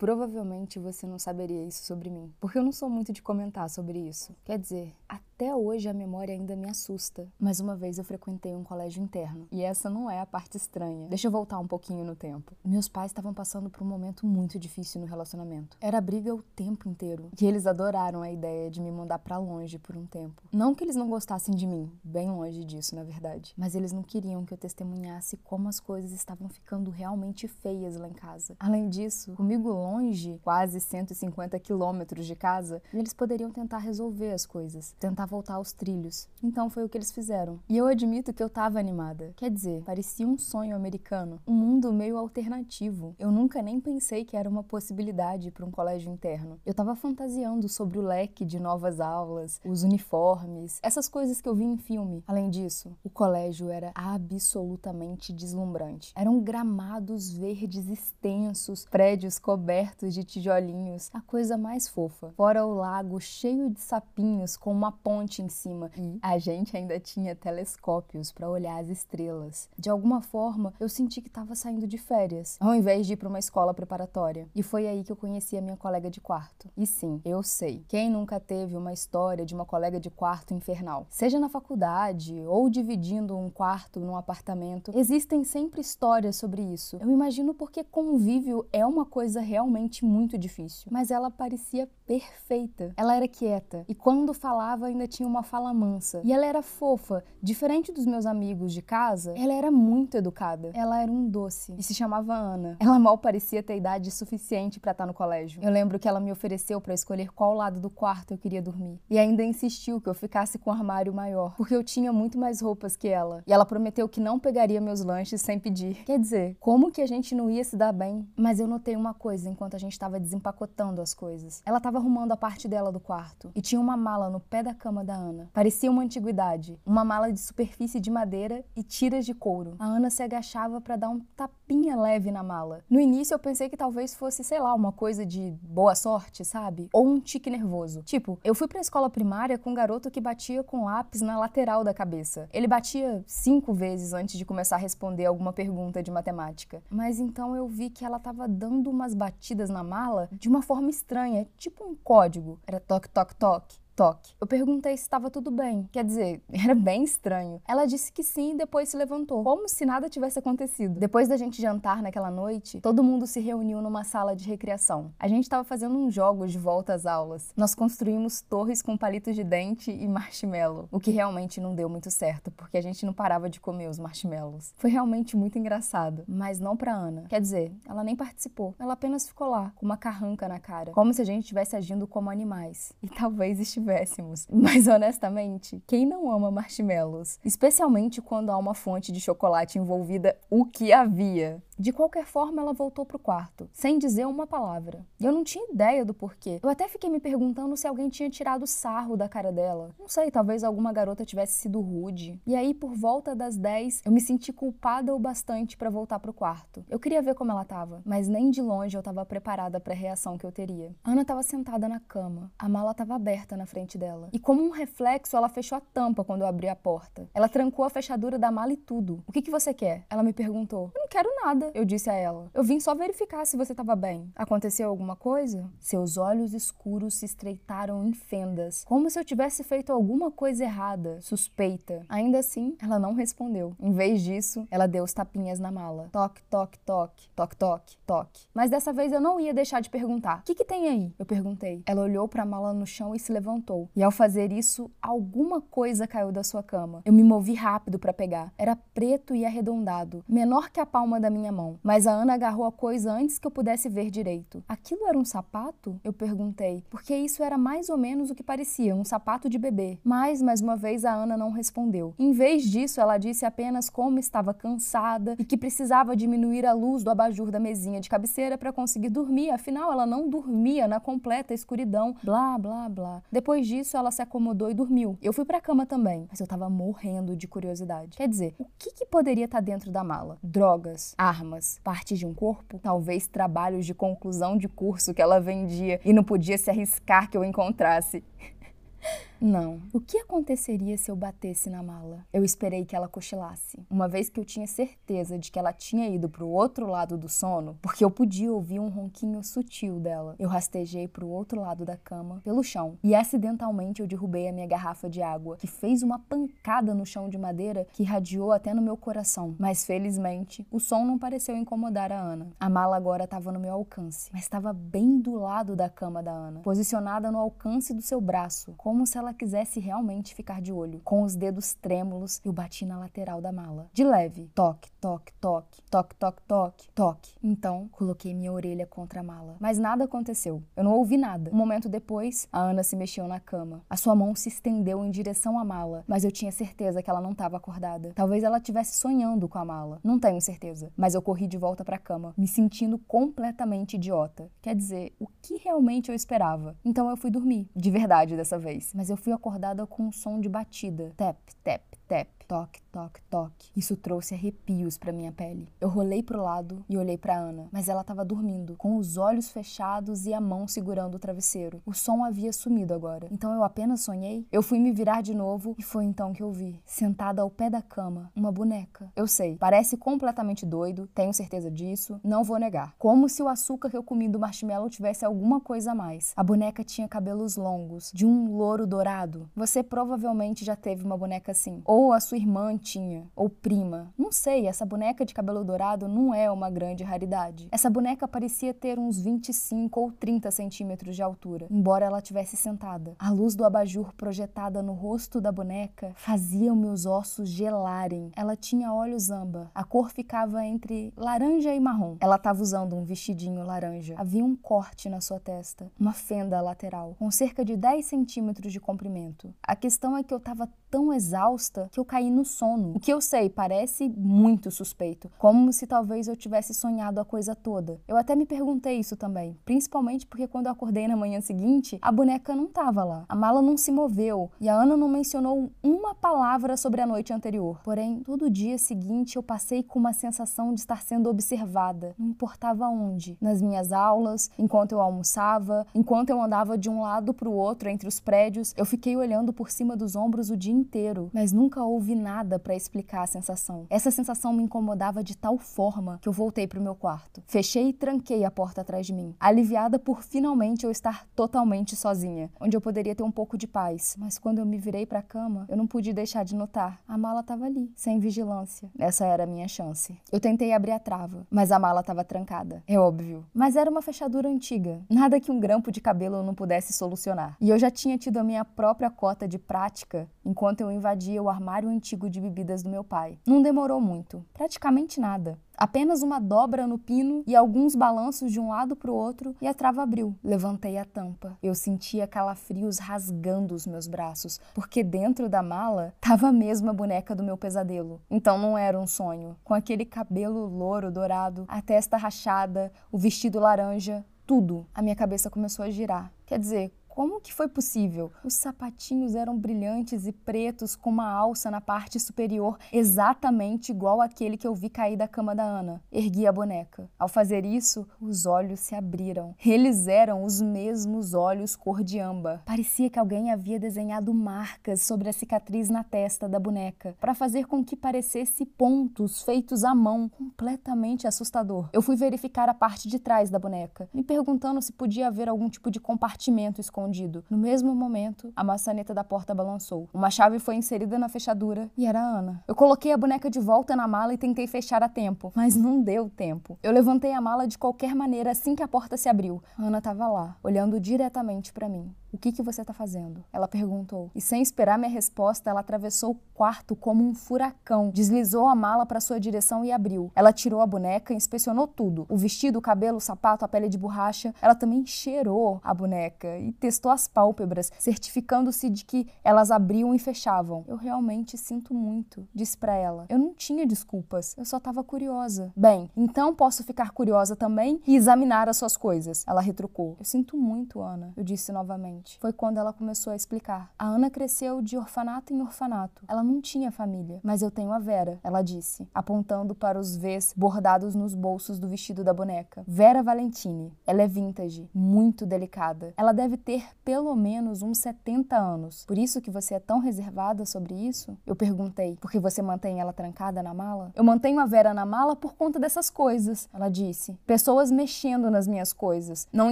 Provavelmente você não saberia isso sobre mim, porque eu não sou muito de comentar sobre isso. Quer dizer, até hoje a memória ainda me assusta. Mas uma vez eu frequentei um colégio interno, e essa não é a parte estranha. Deixa eu voltar um pouquinho no tempo. Meus pais estavam passando por um momento muito difícil no relacionamento. Era briga o tempo inteiro, e eles adoraram a ideia de me mandar para longe por um tempo. Não que eles não gostassem de mim, bem longe disso, na verdade, mas eles não queriam que eu testemunhasse como as coisas estavam ficando realmente feias lá em casa. Além disso, comigo longe longe, quase 150 quilômetros de casa, eles poderiam tentar resolver as coisas, tentar voltar aos trilhos. Então foi o que eles fizeram. E eu admito que eu estava animada. Quer dizer, parecia um sonho americano, um mundo meio alternativo. Eu nunca nem pensei que era uma possibilidade para um colégio interno. Eu estava fantasiando sobre o leque de novas aulas, os uniformes, essas coisas que eu vi em filme. Além disso, o colégio era absolutamente deslumbrante. Eram gramados verdes extensos, prédios cobertos cobertos de tijolinhos, a coisa mais fofa. Fora o lago cheio de sapinhos com uma ponte em cima e a gente ainda tinha telescópios para olhar as estrelas. De alguma forma, eu senti que estava saindo de férias, ao invés de ir para uma escola preparatória. E foi aí que eu conheci a minha colega de quarto. E sim, eu sei. Quem nunca teve uma história de uma colega de quarto infernal? Seja na faculdade ou dividindo um quarto num apartamento, existem sempre histórias sobre isso. Eu imagino porque convívio é uma coisa realmente realmente muito difícil. Mas ela parecia perfeita. Ela era quieta e quando falava ainda tinha uma fala mansa. E ela era fofa, diferente dos meus amigos de casa, ela era muito educada. Ela era um doce e se chamava Ana. Ela mal parecia ter idade suficiente para estar no colégio. Eu lembro que ela me ofereceu para escolher qual lado do quarto eu queria dormir e ainda insistiu que eu ficasse com o armário maior, porque eu tinha muito mais roupas que ela. E ela prometeu que não pegaria meus lanches sem pedir. Quer dizer, como que a gente não ia se dar bem? Mas eu notei uma coisa enquanto a gente estava desempacotando as coisas. Ela estava arrumando a parte dela do quarto e tinha uma mala no pé da cama da Ana. Parecia uma antiguidade, uma mala de superfície de madeira e tiras de couro. A Ana se agachava para dar um tapinha leve na mala. No início eu pensei que talvez fosse, sei lá, uma coisa de boa sorte, sabe? Ou um tique nervoso. Tipo, eu fui pra escola primária com um garoto que batia com lápis na lateral da cabeça. Ele batia cinco vezes antes de começar a responder alguma pergunta de matemática. Mas então eu vi que ela estava dando umas batidas na mala de uma forma estranha, tipo um código. Era toque, toque, toque toque. Eu perguntei se estava tudo bem. Quer dizer, era bem estranho. Ela disse que sim e depois se levantou, como se nada tivesse acontecido. Depois da gente jantar naquela noite, todo mundo se reuniu numa sala de recreação. A gente estava fazendo uns jogos de volta às aulas. Nós construímos torres com palitos de dente e marshmallow, o que realmente não deu muito certo, porque a gente não parava de comer os marshmallows. Foi realmente muito engraçado, mas não pra Ana. Quer dizer, ela nem participou. Ela apenas ficou lá, com uma carranca na cara, como se a gente estivesse agindo como animais. E talvez estivesse tivéssemos. Mas honestamente, quem não ama marshmallows? Especialmente quando há uma fonte de chocolate envolvida, o que havia. De qualquer forma, ela voltou pro quarto, sem dizer uma palavra. E eu não tinha ideia do porquê. Eu até fiquei me perguntando se alguém tinha tirado sarro da cara dela. Não sei, talvez alguma garota tivesse sido rude. E aí, por volta das 10, eu me senti culpada o bastante para voltar pro quarto. Eu queria ver como ela tava, mas nem de longe eu tava preparada para a reação que eu teria. Ana tava sentada na cama. A mala tava aberta na frente dela. E como um reflexo, ela fechou a tampa quando eu abri a porta. Ela trancou a fechadura da mala e tudo. O que, que você quer? Ela me perguntou. Eu não quero nada eu disse a ela. Eu vim só verificar se você estava bem. Aconteceu alguma coisa? Seus olhos escuros se estreitaram em fendas, como se eu tivesse feito alguma coisa errada, suspeita. Ainda assim, ela não respondeu. Em vez disso, ela deu os tapinhas na mala. Toque, toque, toque, toque, toque, toque. Mas dessa vez eu não ia deixar de perguntar. O que, que tem aí? Eu perguntei. Ela olhou para a mala no chão e se levantou. E ao fazer isso, alguma coisa caiu da sua cama. Eu me movi rápido para pegar. Era preto e arredondado, menor que a palma da minha mão mão, mas a Ana agarrou a coisa antes que eu pudesse ver direito. Aquilo era um sapato? Eu perguntei, porque isso era mais ou menos o que parecia, um sapato de bebê. Mas, mais uma vez, a Ana não respondeu. Em vez disso, ela disse apenas como estava cansada e que precisava diminuir a luz do abajur da mesinha de cabeceira para conseguir dormir, afinal, ela não dormia na completa escuridão, blá, blá, blá. Depois disso, ela se acomodou e dormiu. Eu fui para a cama também, mas eu tava morrendo de curiosidade. Quer dizer, o que, que poderia estar tá dentro da mala? Drogas, armas armas, partes de um corpo, talvez trabalhos de conclusão de curso que ela vendia e não podia se arriscar que eu encontrasse. Não. O que aconteceria se eu batesse na mala? Eu esperei que ela cochilasse. Uma vez que eu tinha certeza de que ela tinha ido para o outro lado do sono, porque eu podia ouvir um ronquinho sutil dela, eu rastejei para o outro lado da cama, pelo chão, e acidentalmente eu derrubei a minha garrafa de água, que fez uma pancada no chão de madeira que irradiou até no meu coração. Mas felizmente, o som não pareceu incomodar a Ana. A mala agora estava no meu alcance, mas estava bem do lado da cama da Ana, posicionada no alcance do seu braço, como se ela quisesse realmente ficar de olho. Com os dedos trêmulos, eu bati na lateral da mala. De leve, toque, toque, toque, toque, toque, toque, toque. Então, coloquei minha orelha contra a mala. Mas nada aconteceu. Eu não ouvi nada. Um momento depois, a Ana se mexeu na cama. A sua mão se estendeu em direção à mala, mas eu tinha certeza que ela não estava acordada. Talvez ela estivesse sonhando com a mala. Não tenho certeza. Mas eu corri de volta para a cama, me sentindo completamente idiota. Quer dizer, o que realmente eu esperava? Então eu fui dormir, de verdade dessa vez. Mas eu fui acordada com um som de batida. Tap, tap, tap toque, toque, toque. Isso trouxe arrepios para minha pele. Eu rolei pro lado e olhei para Ana, mas ela estava dormindo, com os olhos fechados e a mão segurando o travesseiro. O som havia sumido agora. Então eu apenas sonhei. Eu fui me virar de novo e foi então que eu vi, sentada ao pé da cama, uma boneca. Eu sei, parece completamente doido, tenho certeza disso, não vou negar. Como se o açúcar que eu comi do marshmallow tivesse alguma coisa a mais. A boneca tinha cabelos longos, de um louro dourado. Você provavelmente já teve uma boneca assim, ou a sua irmã tinha, ou prima. Não sei, essa boneca de cabelo dourado não é uma grande raridade. Essa boneca parecia ter uns 25 ou 30 centímetros de altura, embora ela tivesse sentada. A luz do abajur projetada no rosto da boneca fazia meus ossos gelarem. Ela tinha olhos amba. A cor ficava entre laranja e marrom. Ela estava usando um vestidinho laranja. Havia um corte na sua testa, uma fenda lateral, com cerca de 10 centímetros de comprimento. A questão é que eu estava tão exausta que eu caí no sono. O que eu sei parece muito suspeito, como se talvez eu tivesse sonhado a coisa toda. Eu até me perguntei isso também, principalmente porque quando eu acordei na manhã seguinte, a boneca não estava lá. A mala não se moveu e a Ana não mencionou uma palavra sobre a noite anterior. Porém, todo dia seguinte eu passei com uma sensação de estar sendo observada, não importava onde. Nas minhas aulas, enquanto eu almoçava, enquanto eu andava de um lado para o outro entre os prédios, eu fiquei olhando por cima dos ombros o dia inteiro, mas nunca houve nada para explicar a sensação. Essa sensação me incomodava de tal forma que eu voltei para o meu quarto. Fechei e tranquei a porta atrás de mim, aliviada por finalmente eu estar totalmente sozinha, onde eu poderia ter um pouco de paz. Mas quando eu me virei para a cama, eu não pude deixar de notar. A mala estava ali, sem vigilância. Essa era a minha chance. Eu tentei abrir a trava, mas a mala estava trancada. É óbvio. Mas era uma fechadura antiga, nada que um grampo de cabelo não pudesse solucionar. E eu já tinha tido a minha própria cota de prática enquanto eu invadia o armário antigo de bebidas do meu pai. Não demorou muito, praticamente nada. Apenas uma dobra no pino e alguns balanços de um lado para o outro e a trava abriu. Levantei a tampa. Eu sentia calafrios rasgando os meus braços, porque dentro da mala estava a mesma boneca do meu pesadelo. Então não era um sonho. Com aquele cabelo louro dourado, a testa rachada, o vestido laranja, tudo. A minha cabeça começou a girar. Quer dizer, como que foi possível? Os sapatinhos eram brilhantes e pretos com uma alça na parte superior, exatamente igual aquele que eu vi cair da cama da Ana. Ergui a boneca. Ao fazer isso, os olhos se abriram. Eles eram os mesmos olhos cor de âmbar. Parecia que alguém havia desenhado marcas sobre a cicatriz na testa da boneca, para fazer com que parecesse pontos feitos à mão, completamente assustador. Eu fui verificar a parte de trás da boneca, me perguntando se podia haver algum tipo de compartimento escondido escondido. No mesmo momento, a maçaneta da porta balançou. Uma chave foi inserida na fechadura e era a Ana. Eu coloquei a boneca de volta na mala e tentei fechar a tempo, mas não deu tempo. Eu levantei a mala de qualquer maneira assim que a porta se abriu. A Ana estava lá, olhando diretamente para mim. O que, que você está fazendo? Ela perguntou. E sem esperar minha resposta, ela atravessou o quarto como um furacão, deslizou a mala para sua direção e abriu. Ela tirou a boneca, inspecionou tudo: o vestido, o cabelo, o sapato, a pele de borracha. Ela também cheirou a boneca e testou as pálpebras, certificando-se de que elas abriam e fechavam. Eu realmente sinto muito, disse para ela. Eu não tinha desculpas, eu só estava curiosa. Bem, então posso ficar curiosa também e examinar as suas coisas. Ela retrucou. Eu sinto muito, Ana, eu disse novamente. Foi quando ela começou a explicar. A Ana cresceu de orfanato em orfanato. Ela não tinha família, mas eu tenho a Vera, ela disse, apontando para os Vs bordados nos bolsos do vestido da boneca. Vera Valentini. Ela é vintage, muito delicada. Ela deve ter ter pelo menos uns 70 anos. Por isso que você é tão reservada sobre isso? Eu perguntei. Porque você mantém ela trancada na mala? Eu mantenho a Vera na mala por conta dessas coisas, ela disse. Pessoas mexendo nas minhas coisas, não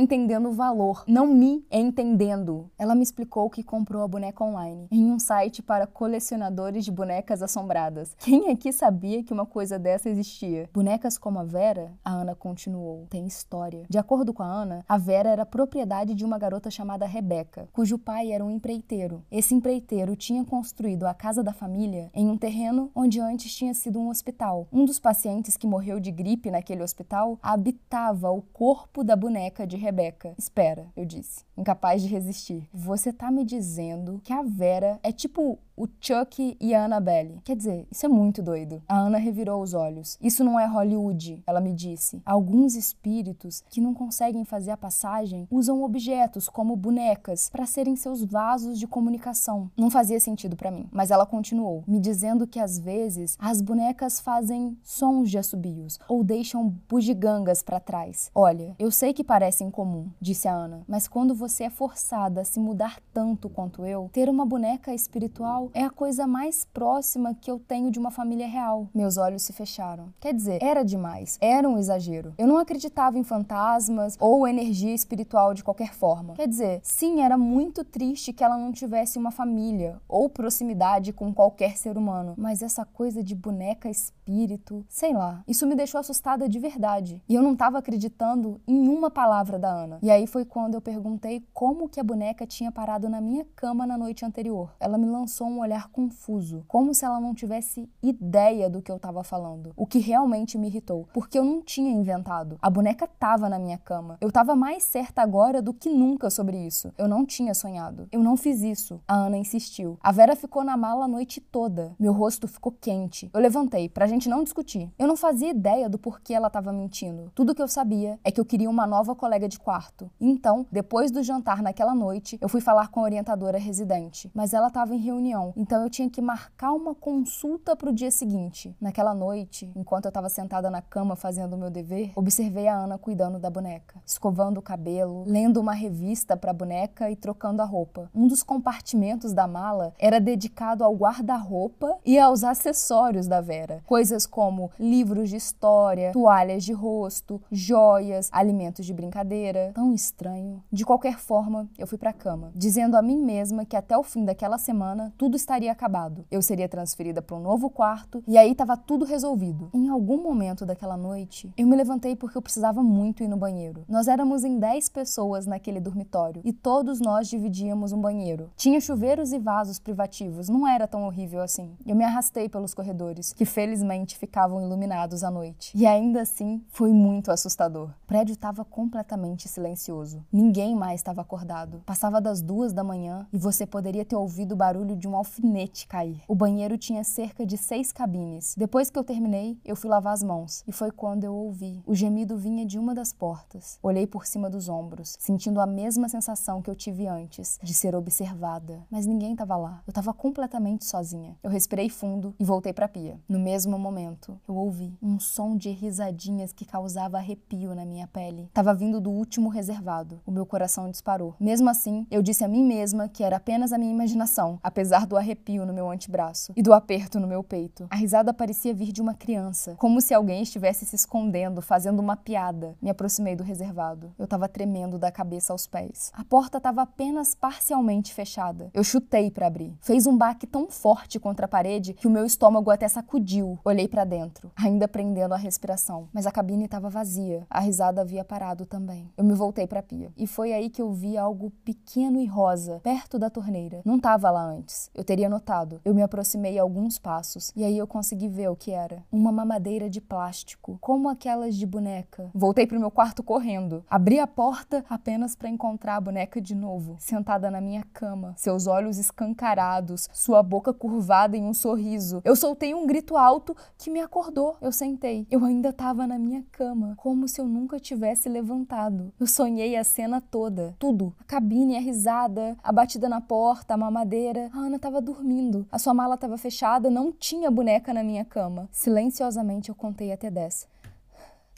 entendendo o valor, não me entendendo. Ela me explicou que comprou a boneca online em um site para colecionadores de bonecas assombradas. Quem aqui sabia que uma coisa dessa existia? Bonecas como a Vera, a Ana continuou, tem história. De acordo com a Ana, a Vera era propriedade de uma garota chamada Rebeca, cujo pai era um empreiteiro. Esse empreiteiro tinha construído a casa da família em um terreno onde antes tinha sido um hospital. Um dos pacientes que morreu de gripe naquele hospital habitava o corpo da boneca de Rebeca. Espera, eu disse, incapaz de resistir. Você tá me dizendo que a Vera é tipo o Chuck e a Annabelle. Quer dizer, isso é muito doido. A Ana revirou os olhos. Isso não é Hollywood, ela me disse. Alguns espíritos que não conseguem fazer a passagem usam objetos como bonecas para serem seus vasos de comunicação. Não fazia sentido para mim, mas ela continuou, me dizendo que às vezes as bonecas fazem sons de assobios ou deixam bugigangas para trás. Olha, eu sei que parece incomum, disse a Ana, mas quando você é forçada a se mudar tanto quanto eu, ter uma boneca espiritual é a coisa mais próxima que eu tenho de uma família real. Meus olhos se fecharam. Quer dizer, era demais, era um exagero. Eu não acreditava em fantasmas ou energia espiritual de qualquer forma. Quer dizer, sim, era muito triste que ela não tivesse uma família ou proximidade com qualquer ser humano, mas essa coisa de boneca espírito, sei lá, isso me deixou assustada de verdade. E eu não estava acreditando em uma palavra da Ana. E aí foi quando eu perguntei como que a boneca tinha parado na minha cama na noite anterior. Ela me lançou um um olhar confuso, como se ela não tivesse ideia do que eu estava falando, o que realmente me irritou, porque eu não tinha inventado. A boneca estava na minha cama. Eu estava mais certa agora do que nunca sobre isso. Eu não tinha sonhado. Eu não fiz isso. A Ana insistiu. A Vera ficou na mala a noite toda. Meu rosto ficou quente. Eu levantei pra gente não discutir. Eu não fazia ideia do porquê ela estava mentindo. Tudo que eu sabia é que eu queria uma nova colega de quarto. Então, depois do jantar naquela noite, eu fui falar com a orientadora residente, mas ela estava em reunião então eu tinha que marcar uma consulta para o dia seguinte. Naquela noite, enquanto eu estava sentada na cama fazendo o meu dever, observei a Ana cuidando da boneca, escovando o cabelo, lendo uma revista para a boneca e trocando a roupa. Um dos compartimentos da mala era dedicado ao guarda-roupa e aos acessórios da Vera, coisas como livros de história, toalhas de rosto, joias, alimentos de brincadeira. Tão estranho. De qualquer forma, eu fui para a cama, dizendo a mim mesma que até o fim daquela semana tudo estaria acabado. Eu seria transferida para um novo quarto e aí estava tudo resolvido. Em algum momento daquela noite, eu me levantei porque eu precisava muito ir no banheiro. Nós éramos em 10 pessoas naquele dormitório e todos nós dividíamos um banheiro. Tinha chuveiros e vasos privativos, não era tão horrível assim. Eu me arrastei pelos corredores, que felizmente ficavam iluminados à noite. E ainda assim, foi muito assustador. O prédio estava completamente silencioso. Ninguém mais estava acordado. Passava das duas da manhã e você poderia ter ouvido o barulho de um alfinete cair. O banheiro tinha cerca de seis cabines. Depois que eu terminei, eu fui lavar as mãos e foi quando eu ouvi. O gemido vinha de uma das portas. Olhei por cima dos ombros, sentindo a mesma sensação que eu tive antes, de ser observada. Mas ninguém estava lá. Eu estava completamente sozinha. Eu respirei fundo e voltei para a pia. No mesmo momento, eu ouvi um som de risadinhas que causava arrepio na minha pele. Tava vindo do último reservado. O meu coração disparou. Mesmo assim, eu disse a mim mesma que era apenas a minha imaginação, apesar do arrepio no meu antebraço e do aperto no meu peito. A risada parecia vir de uma criança, como se alguém estivesse se escondendo, fazendo uma piada. Me aproximei do reservado. Eu estava tremendo da cabeça aos pés. A porta estava apenas parcialmente fechada. Eu chutei para abrir. Fez um baque tão forte contra a parede que o meu estômago até sacudiu. Olhei para dentro, ainda prendendo a respiração, mas a cabine estava vazia. A risada havia parado também. Eu me voltei para a pia e foi aí que eu vi algo pequeno e rosa perto da torneira. Não estava lá antes. Eu teria notado. Eu me aproximei alguns passos e aí eu consegui ver o que era. Uma mamadeira de plástico, como aquelas de boneca. Voltei pro meu quarto correndo. Abri a porta apenas para encontrar a boneca de novo, sentada na minha cama, seus olhos escancarados, sua boca curvada em um sorriso. Eu soltei um grito alto que me acordou. Eu sentei. Eu ainda estava na minha cama, como se eu nunca tivesse levantado. Eu sonhei a cena toda, tudo. A cabine, a risada, a batida na porta, a mamadeira. A Ana estava dormindo. A sua mala estava fechada, não tinha boneca na minha cama. Silenciosamente eu contei até dez,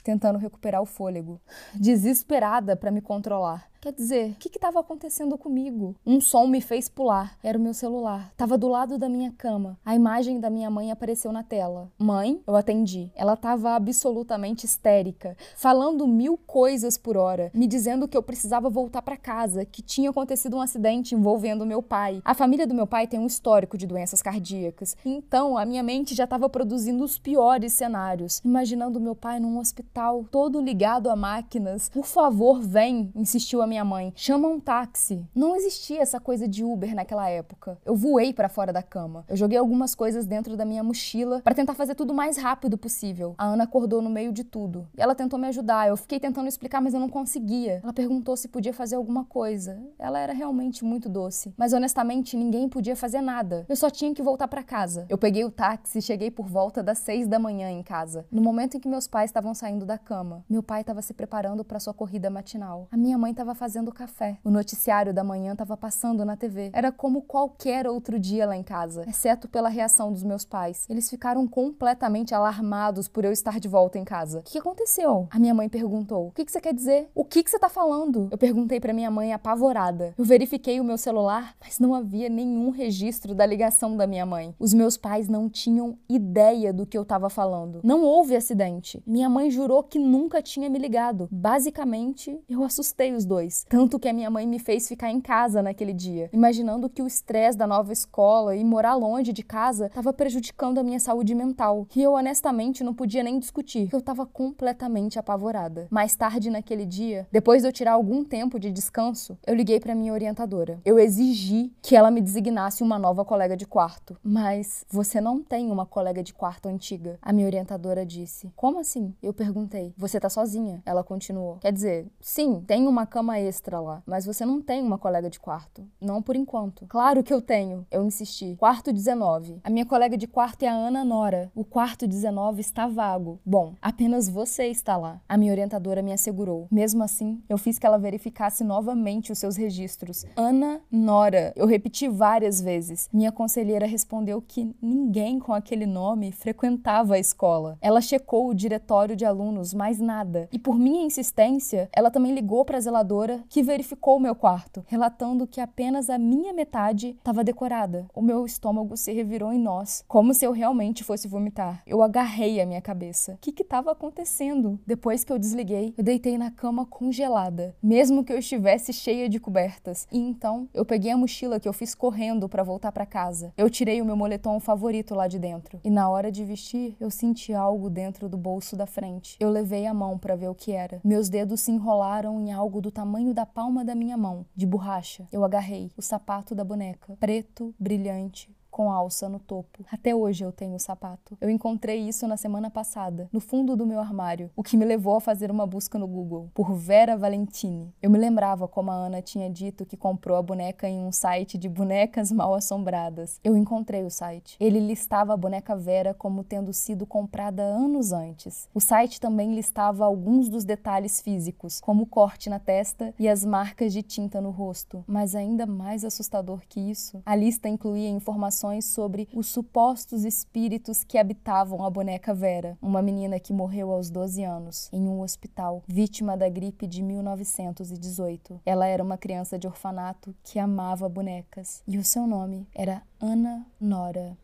tentando recuperar o fôlego, desesperada para me controlar. Quer dizer, o que estava acontecendo comigo? Um som me fez pular. Era o meu celular. Tava do lado da minha cama. A imagem da minha mãe apareceu na tela. Mãe, eu atendi. Ela estava absolutamente histérica, falando mil coisas por hora, me dizendo que eu precisava voltar para casa, que tinha acontecido um acidente envolvendo meu pai. A família do meu pai tem um histórico de doenças cardíacas. Então, a minha mente já estava produzindo os piores cenários, imaginando meu pai num hospital todo ligado a máquinas. Por favor, vem, insistiu a minha mãe. Chama um táxi. Não existia essa coisa de Uber naquela época. Eu voei para fora da cama. Eu joguei algumas coisas dentro da minha mochila para tentar fazer tudo o mais rápido possível. A Ana acordou no meio de tudo. E ela tentou me ajudar. Eu fiquei tentando explicar, mas eu não conseguia. Ela perguntou se podia fazer alguma coisa. Ela era realmente muito doce, mas honestamente ninguém podia fazer nada. Eu só tinha que voltar para casa. Eu peguei o táxi e cheguei por volta das seis da manhã em casa. No momento em que meus pais estavam saindo da cama, meu pai estava se preparando para sua corrida matinal. A minha mãe estava fazendo café. O noticiário da manhã estava passando na TV. Era como qualquer outro dia lá em casa, exceto pela reação dos meus pais. Eles ficaram completamente alarmados por eu estar de volta em casa. O que aconteceu? A minha mãe perguntou. O que, que você quer dizer? O que, que você está falando? Eu perguntei para minha mãe apavorada. Eu verifiquei o meu celular, mas não havia nenhum registro da ligação da minha mãe. Os meus pais não tinham ideia do que eu estava falando. Não houve acidente. Minha mãe jurou que nunca tinha me ligado. Basicamente, eu assustei os dois. Tanto que a minha mãe me fez ficar em casa naquele dia, imaginando que o estresse da nova escola e morar longe de casa estava prejudicando a minha saúde mental. E eu honestamente não podia nem discutir, eu estava completamente apavorada. Mais tarde naquele dia, depois de eu tirar algum tempo de descanso, eu liguei para minha orientadora. Eu exigi que ela me designasse uma nova colega de quarto. Mas você não tem uma colega de quarto antiga. A minha orientadora disse. Como assim? Eu perguntei. Você tá sozinha? Ela continuou. Quer dizer, sim, tem uma cama extra lá, mas você não tem uma colega de quarto. Não por enquanto. Claro que eu tenho. Eu insisti. Quarto 19. A minha colega de quarto é a Ana Nora. O quarto 19 está vago. Bom, apenas você está lá. A minha orientadora me assegurou. Mesmo assim, eu fiz que ela verificasse novamente os seus registros. Ana Nora. Eu repeti várias vezes. Minha conselheira respondeu que ninguém com aquele nome frequentava a escola. Ela checou o diretório de alunos, mais nada. E por minha insistência, ela também ligou para a zeladora, que verificou o meu quarto, relatando que apenas a minha metade estava decorada. O meu estômago se revirou em nós, como se eu realmente fosse vomitar. Eu agarrei a minha cabeça. O que estava acontecendo? Depois que eu desliguei, eu deitei na cama congelada, mesmo que eu estivesse cheia de cobertas. E então, eu peguei a mochila que eu fiz correndo para voltar para casa. Eu tirei o meu moletom favorito lá de dentro. E na hora de vestir, eu senti algo dentro do bolso da frente. Eu levei a mão para ver o que era. Meus dedos se enrolaram em algo do tamanho da palma da minha mão, de borracha. Eu agarrei o sapato da boneca, preto, brilhante, com alça no topo. Até hoje eu tenho o sapato. Eu encontrei isso na semana passada, no fundo do meu armário, o que me levou a fazer uma busca no Google por Vera Valentini. Eu me lembrava como a Ana tinha dito que comprou a boneca em um site de bonecas mal assombradas. Eu encontrei o site. Ele listava a boneca Vera como tendo sido comprada anos antes. O site também listava alguns dos detalhes físicos, como o corte na testa e as marcas de tinta no rosto. Mas ainda mais assustador que isso, a lista incluía informações informações sobre os supostos espíritos que habitavam a boneca Vera, uma menina que morreu aos 12 anos em um hospital, vítima da gripe de 1918. Ela era uma criança de orfanato que amava bonecas e o seu nome era Ana Nora.